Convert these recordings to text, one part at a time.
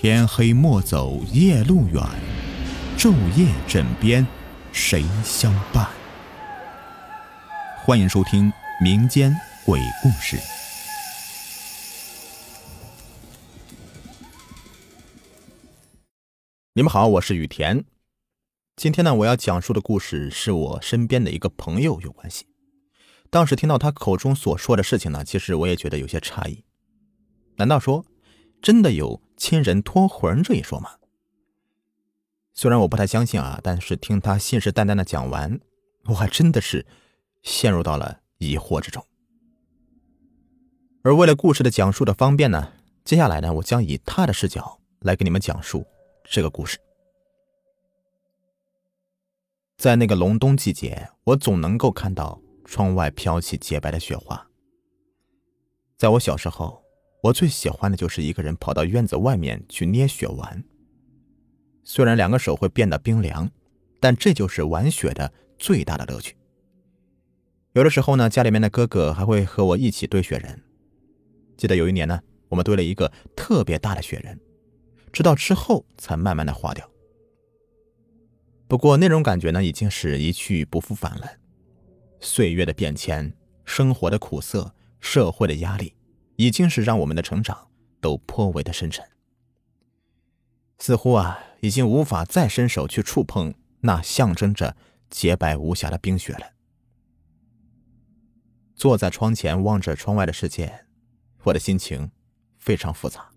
天黑莫走夜路远，昼夜枕边谁相伴？欢迎收听民间鬼故事。你们好，我是雨田。今天呢，我要讲述的故事是我身边的一个朋友有关系。当时听到他口中所说的事情呢，其实我也觉得有些诧异。难道说真的有亲人托魂这一说吗？虽然我不太相信啊，但是听他信誓旦旦的讲完，我还真的是陷入到了疑惑之中。而为了故事的讲述的方便呢，接下来呢，我将以他的视角来给你们讲述这个故事。在那个隆冬季节，我总能够看到窗外飘起洁白的雪花。在我小时候，我最喜欢的就是一个人跑到院子外面去捏雪玩。虽然两个手会变得冰凉，但这就是玩雪的最大的乐趣。有的时候呢，家里面的哥哥还会和我一起堆雪人。记得有一年呢，我们堆了一个特别大的雪人，直到之后才慢慢的化掉。不过那种感觉呢，已经是一去不复返了。岁月的变迁，生活的苦涩，社会的压力，已经是让我们的成长都颇为的深沉。似乎啊，已经无法再伸手去触碰那象征着洁白无瑕的冰雪了。坐在窗前望着窗外的世界，我的心情非常复杂。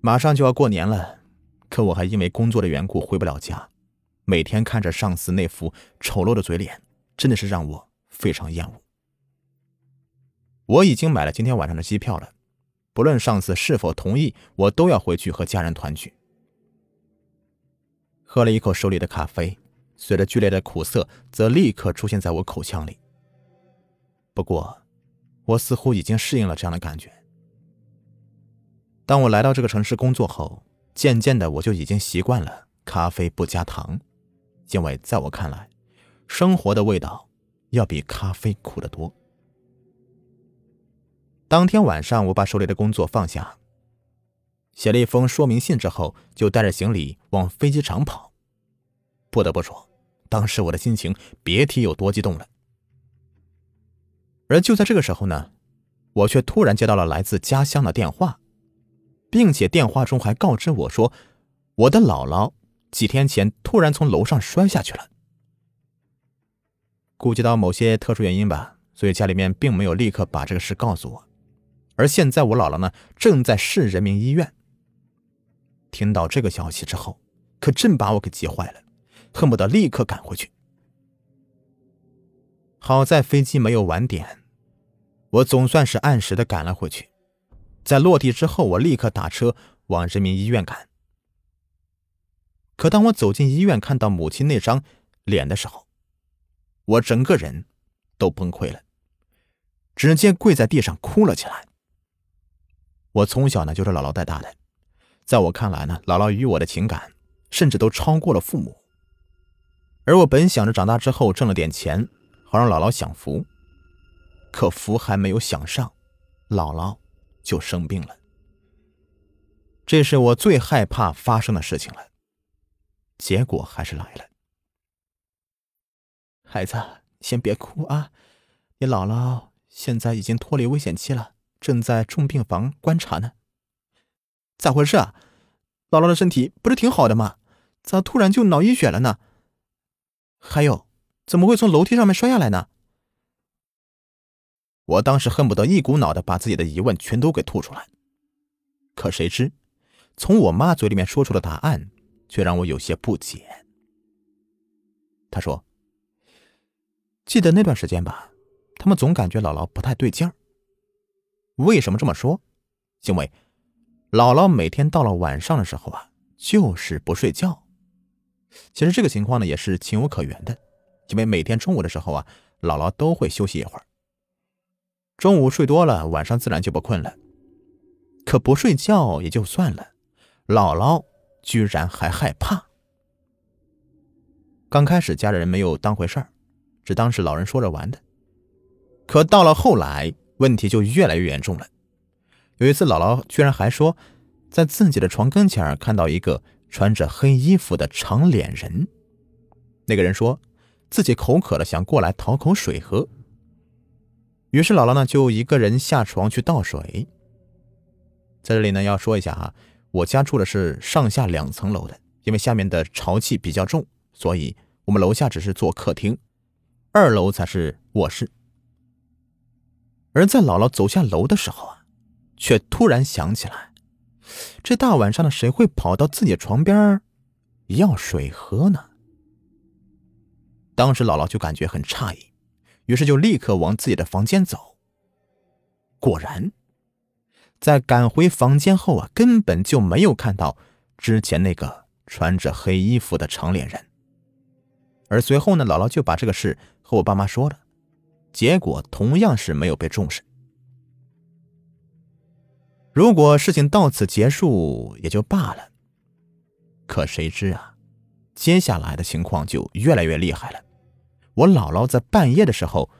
马上就要过年了。可我还因为工作的缘故回不了家，每天看着上司那副丑陋的嘴脸，真的是让我非常厌恶。我已经买了今天晚上的机票了，不论上司是否同意，我都要回去和家人团聚。喝了一口手里的咖啡，随着剧烈的苦涩，则立刻出现在我口腔里。不过，我似乎已经适应了这样的感觉。当我来到这个城市工作后。渐渐的，我就已经习惯了咖啡不加糖，因为在我看来，生活的味道要比咖啡苦得多。当天晚上，我把手里的工作放下，写了一封说明信之后，就带着行李往飞机场跑。不得不说，当时我的心情别提有多激动了。而就在这个时候呢，我却突然接到了来自家乡的电话。并且电话中还告知我说，我的姥姥几天前突然从楼上摔下去了。估计到某些特殊原因吧，所以家里面并没有立刻把这个事告诉我。而现在我姥姥呢，正在市人民医院。听到这个消息之后，可真把我给急坏了，恨不得立刻赶回去。好在飞机没有晚点，我总算是按时的赶了回去。在落地之后，我立刻打车往人民医院赶。可当我走进医院，看到母亲那张脸的时候，我整个人都崩溃了，直接跪在地上哭了起来。我从小呢就是姥姥带大的，在我看来呢，姥姥与我的情感甚至都超过了父母。而我本想着长大之后挣了点钱，好让姥姥享福，可福还没有享上，姥姥。就生病了，这是我最害怕发生的事情了。结果还是来了。孩子，先别哭啊，你姥姥现在已经脱离危险期了，正在重病房观察呢。咋回事啊？姥姥的身体不是挺好的吗？咋突然就脑溢血了呢？还有，怎么会从楼梯上面摔下来呢？我当时恨不得一股脑的把自己的疑问全都给吐出来，可谁知，从我妈嘴里面说出的答案，却让我有些不解。她说：“记得那段时间吧，他们总感觉姥姥不太对劲儿。为什么这么说？因为姥姥每天到了晚上的时候啊，就是不睡觉。其实这个情况呢，也是情有可原的，因为每天中午的时候啊，姥姥都会休息一会儿。”中午睡多了，晚上自然就不困了。可不睡觉也就算了，姥姥居然还害怕。刚开始家里人没有当回事儿，只当是老人说着玩的。可到了后来，问题就越来越严重了。有一次，姥姥居然还说在自己的床跟前看到一个穿着黑衣服的长脸人。那个人说自己口渴了，想过来讨口水喝。于是姥姥呢就一个人下床去倒水。在这里呢要说一下哈，我家住的是上下两层楼的，因为下面的潮气比较重，所以我们楼下只是做客厅，二楼才是卧室。而在姥姥走下楼的时候啊，却突然想起来，这大晚上的谁会跑到自己床边要水喝呢？当时姥姥就感觉很诧异。于是就立刻往自己的房间走。果然，在赶回房间后啊，根本就没有看到之前那个穿着黑衣服的长脸人。而随后呢，姥姥就把这个事和我爸妈说了，结果同样是没有被重视。如果事情到此结束也就罢了，可谁知啊，接下来的情况就越来越厉害了。我姥姥在半夜的时候，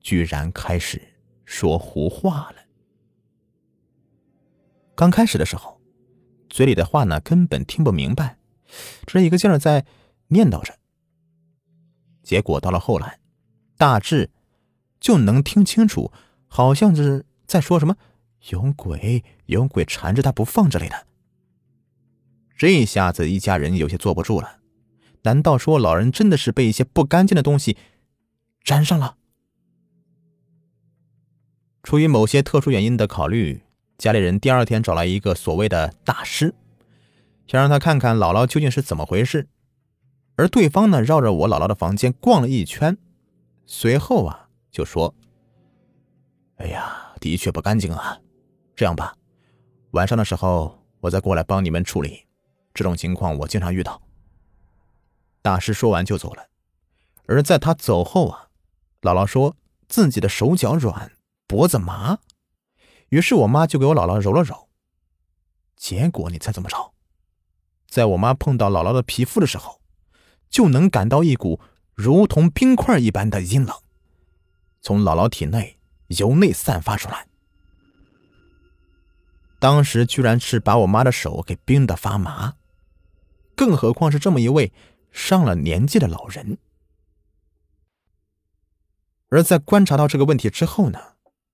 居然开始说胡话了。刚开始的时候，嘴里的话呢根本听不明白，只是一个劲儿在念叨着。结果到了后来，大致就能听清楚，好像是在说什么“有鬼，有鬼缠着他不放”之类的。这一下子，一家人有些坐不住了。难道说老人真的是被一些不干净的东西沾上了？出于某些特殊原因的考虑，家里人第二天找来一个所谓的大师，想让他看看姥姥究竟是怎么回事。而对方呢，绕着我姥姥的房间逛了一圈，随后啊就说：“哎呀，的确不干净啊！这样吧，晚上的时候我再过来帮你们处理。这种情况我经常遇到。”大师说完就走了，而在他走后啊，姥姥说自己的手脚软，脖子麻，于是我妈就给我姥姥揉了揉，结果你猜怎么着？在我妈碰到姥姥的皮肤的时候，就能感到一股如同冰块一般的阴冷，从姥姥体内由内散发出来，当时居然是把我妈的手给冰得发麻，更何况是这么一位。上了年纪的老人，而在观察到这个问题之后呢，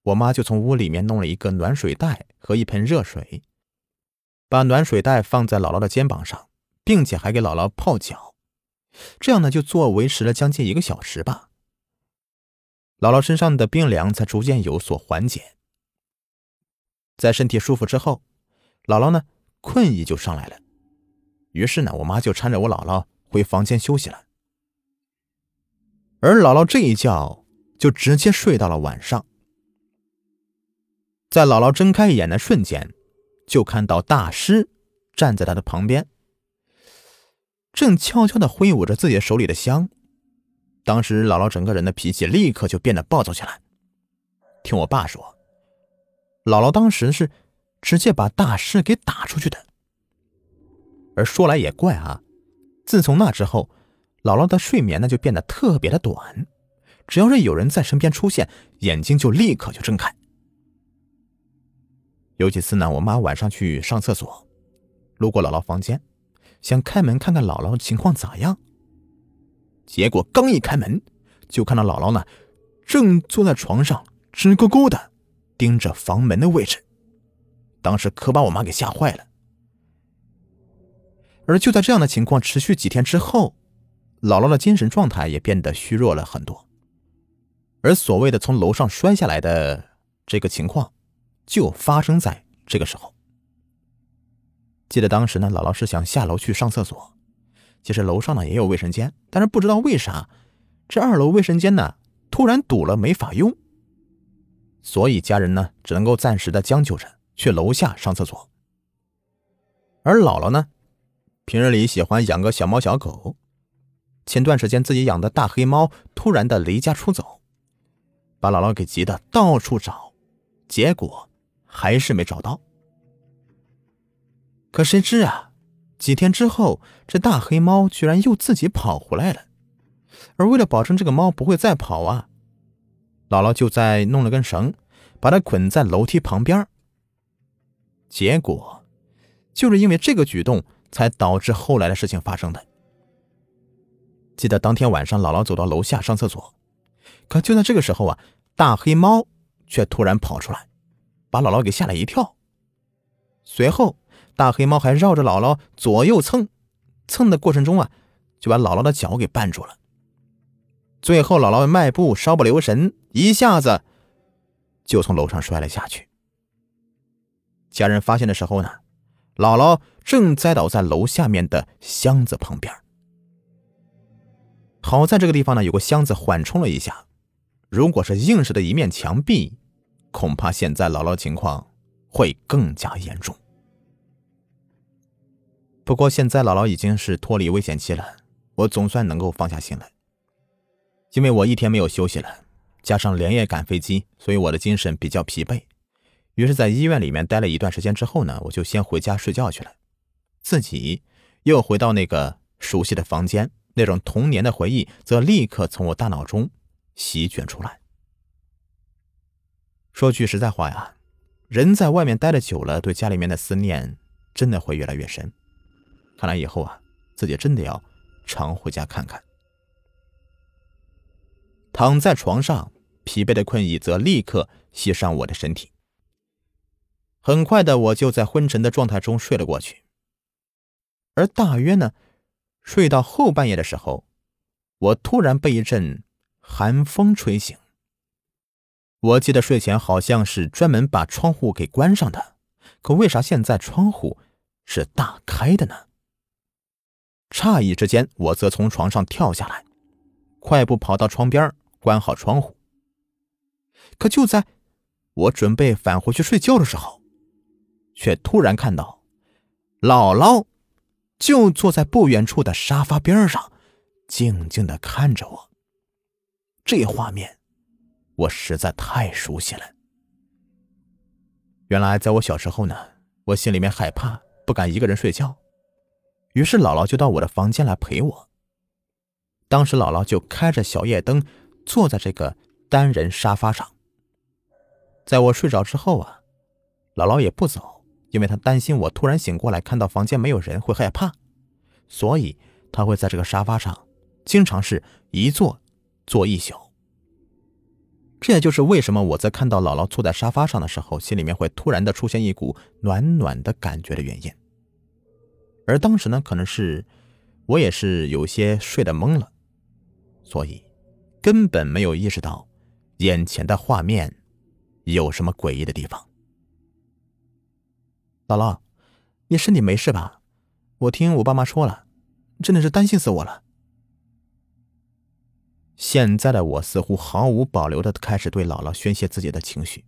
我妈就从屋里面弄了一个暖水袋和一盆热水，把暖水袋放在姥姥的肩膀上，并且还给姥姥泡脚，这样呢就做维持了将近一个小时吧。姥姥身上的冰凉才逐渐有所缓解，在身体舒服之后，姥姥呢困意就上来了，于是呢，我妈就搀着我姥姥。回房间休息了，而姥姥这一觉就直接睡到了晚上。在姥姥睁开眼的瞬间，就看到大师站在她的旁边，正悄悄的挥舞着自己手里的香。当时姥姥整个人的脾气立刻就变得暴躁起来。听我爸说，姥姥当时是直接把大师给打出去的。而说来也怪啊。自从那之后，姥姥的睡眠呢就变得特别的短，只要是有人在身边出现，眼睛就立刻就睁开。有几次呢，我妈晚上去上厕所，路过姥姥房间，想开门看看姥姥情况咋样。结果刚一开门，就看到姥姥呢，正坐在床上直勾勾的盯着房门的位置，当时可把我妈给吓坏了。而就在这样的情况持续几天之后，姥姥的精神状态也变得虚弱了很多。而所谓的从楼上摔下来的这个情况，就发生在这个时候。记得当时呢，姥姥是想下楼去上厕所，其实楼上呢也有卫生间，但是不知道为啥这二楼卫生间呢突然堵了，没法用，所以家人呢只能够暂时的将就着去楼下上厕所。而姥姥呢？平日里喜欢养个小猫小狗，前段时间自己养的大黑猫突然的离家出走，把姥姥给急得到处找，结果还是没找到。可谁知啊，几天之后，这大黑猫居然又自己跑回来了。而为了保证这个猫不会再跑啊，姥姥就在弄了根绳，把它捆在楼梯旁边。结果。就是因为这个举动，才导致后来的事情发生的。记得当天晚上，姥姥走到楼下上厕所，可就在这个时候啊，大黑猫却突然跑出来，把姥姥给吓了一跳。随后，大黑猫还绕着姥姥左右蹭，蹭的过程中啊，就把姥姥的脚给绊住了。最后，姥姥迈步稍不留神，一下子就从楼上摔了下去。家人发现的时候呢，姥姥正栽倒在楼下面的箱子旁边。好在这个地方呢，有个箱子缓冲了一下。如果是硬实的一面墙壁，恐怕现在姥姥情况会更加严重。不过现在姥姥已经是脱离危险期了，我总算能够放下心来。因为我一天没有休息了，加上连夜赶飞机，所以我的精神比较疲惫。于是，在医院里面待了一段时间之后呢，我就先回家睡觉去了，自己又回到那个熟悉的房间。那种童年的回忆则立刻从我大脑中席卷出来。说句实在话呀，人在外面待的久了，对家里面的思念真的会越来越深。看来以后啊，自己真的要常回家看看。躺在床上，疲惫的困意则立刻袭上我的身体。很快的，我就在昏沉的状态中睡了过去。而大约呢。睡到后半夜的时候，我突然被一阵寒风吹醒。我记得睡前好像是专门把窗户给关上的，可为啥现在窗户是大开的呢？诧异之间，我则从床上跳下来，快步跑到窗边，关好窗户。可就在我准备返回去睡觉的时候，却突然看到姥姥。就坐在不远处的沙发边上，静静的看着我。这画面，我实在太熟悉了。原来，在我小时候呢，我心里面害怕，不敢一个人睡觉，于是姥姥就到我的房间来陪我。当时，姥姥就开着小夜灯，坐在这个单人沙发上。在我睡着之后啊，姥姥也不走。因为她担心我突然醒过来看到房间没有人会害怕，所以她会在这个沙发上经常是一坐坐一宿。这也就是为什么我在看到姥姥坐在沙发上的时候，心里面会突然的出现一股暖暖的感觉的原因。而当时呢，可能是我也是有些睡得懵了，所以根本没有意识到眼前的画面有什么诡异的地方。姥姥，你身体没事吧？我听我爸妈说了，真的是担心死我了。现在的我似乎毫无保留的开始对姥姥宣泄自己的情绪，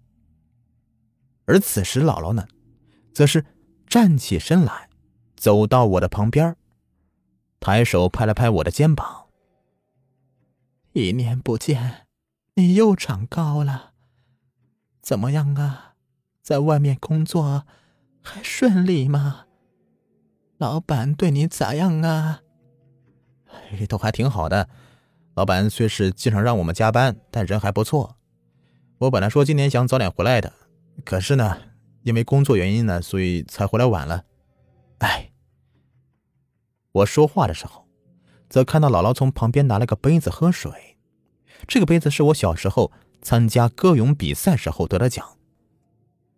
而此时姥姥呢，则是站起身来，走到我的旁边，抬手拍了拍我的肩膀：“一年不见，你又长高了，怎么样啊？在外面工作？”还顺利吗？老板对你咋样啊？都还挺好的。老板虽是经常让我们加班，但人还不错。我本来说今年想早点回来的，可是呢，因为工作原因呢，所以才回来晚了。哎，我说话的时候，则看到姥姥从旁边拿了个杯子喝水。这个杯子是我小时候参加歌咏比赛时候得的奖。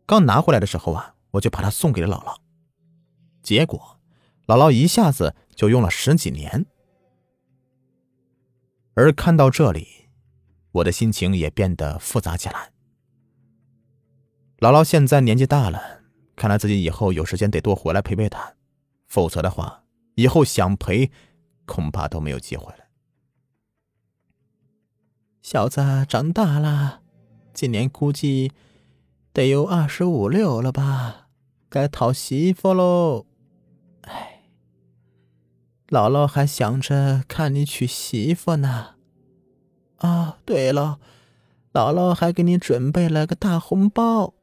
刚拿回来的时候啊。我就把它送给了姥姥，结果姥姥一下子就用了十几年。而看到这里，我的心情也变得复杂起来。姥姥现在年纪大了，看来自己以后有时间得多回来陪陪她，否则的话，以后想陪恐怕都没有机会了。小子长大了，今年估计得有二十五六了吧。该讨媳妇喽，哎，姥姥还想着看你娶媳妇呢。啊，对了，姥姥还给你准备了个大红包，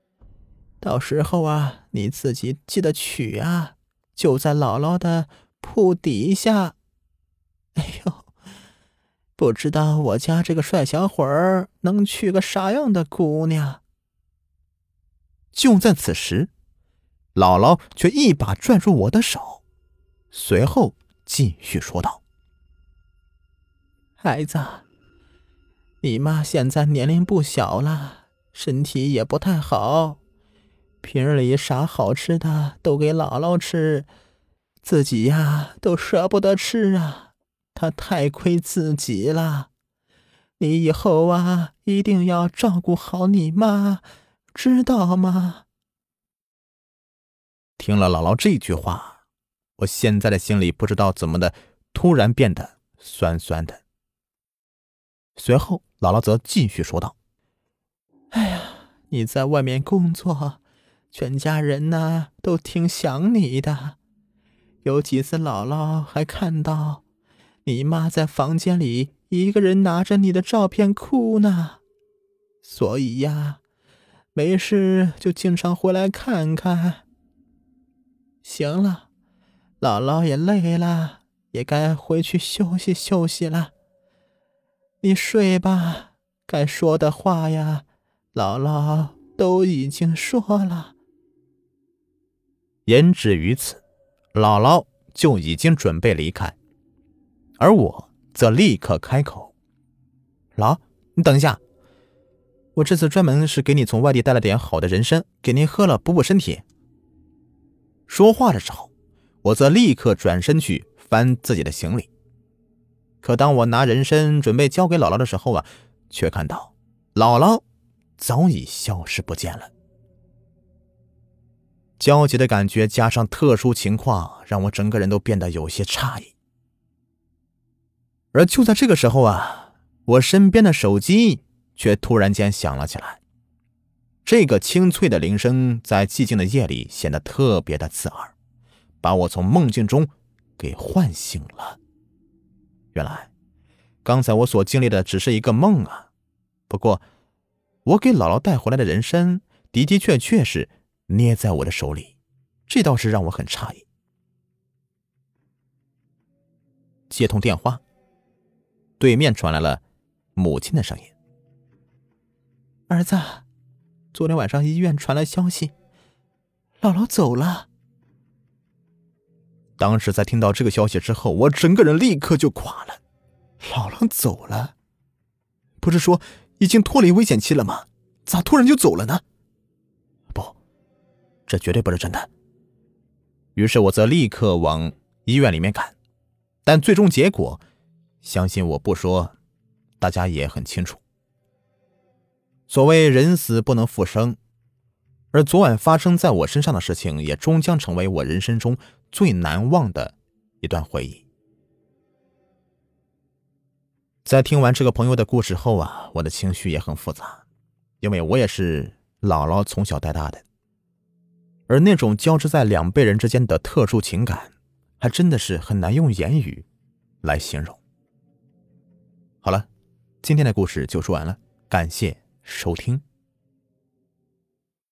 到时候啊，你自己记得取啊，就在姥姥的铺底下。哎呦，不知道我家这个帅小伙儿能娶个啥样的姑娘？就在此时。姥姥却一把拽住我的手，随后继续说道：“孩子，你妈现在年龄不小了，身体也不太好，平日里啥好吃的都给姥姥吃，自己呀都舍不得吃啊，他太亏自己了。你以后啊一定要照顾好你妈，知道吗？”听了姥姥这句话，我现在的心里不知道怎么的，突然变得酸酸的。随后，姥姥则继续说道：“哎呀，你在外面工作，全家人呢都挺想你的。有几次，姥姥还看到你妈在房间里一个人拿着你的照片哭呢。所以呀，没事就经常回来看看。”行了，姥姥也累了，也该回去休息休息了。你睡吧，该说的话呀，姥姥都已经说了。言止于此，姥姥就已经准备离开，而我则立刻开口：“姥，你等一下，我这次专门是给你从外地带了点好的人参，给您喝了补补身体。”说话的时候，我则立刻转身去翻自己的行李。可当我拿人参准备交给姥姥的时候啊，却看到姥姥早已消失不见了。焦急的感觉加上特殊情况，让我整个人都变得有些诧异。而就在这个时候啊，我身边的手机却突然间响了起来。这个清脆的铃声在寂静的夜里显得特别的刺耳，把我从梦境中给唤醒了。原来，刚才我所经历的只是一个梦啊！不过，我给姥姥带回来的人参的的确确是捏在我的手里，这倒是让我很诧异。接通电话，对面传来了母亲的声音：“儿子。”昨天晚上医院传来消息，姥姥走了。当时在听到这个消息之后，我整个人立刻就垮了。姥姥走了，不是说已经脱离危险期了吗？咋突然就走了呢？这绝对不是真的。于是我则立刻往医院里面赶，但最终结果，相信我不说，大家也很清楚。所谓人死不能复生，而昨晚发生在我身上的事情，也终将成为我人生中最难忘的一段回忆。在听完这个朋友的故事后啊，我的情绪也很复杂，因为我也是姥姥从小带大的，而那种交织在两辈人之间的特殊情感，还真的是很难用言语来形容。好了，今天的故事就说完了，感谢。收听。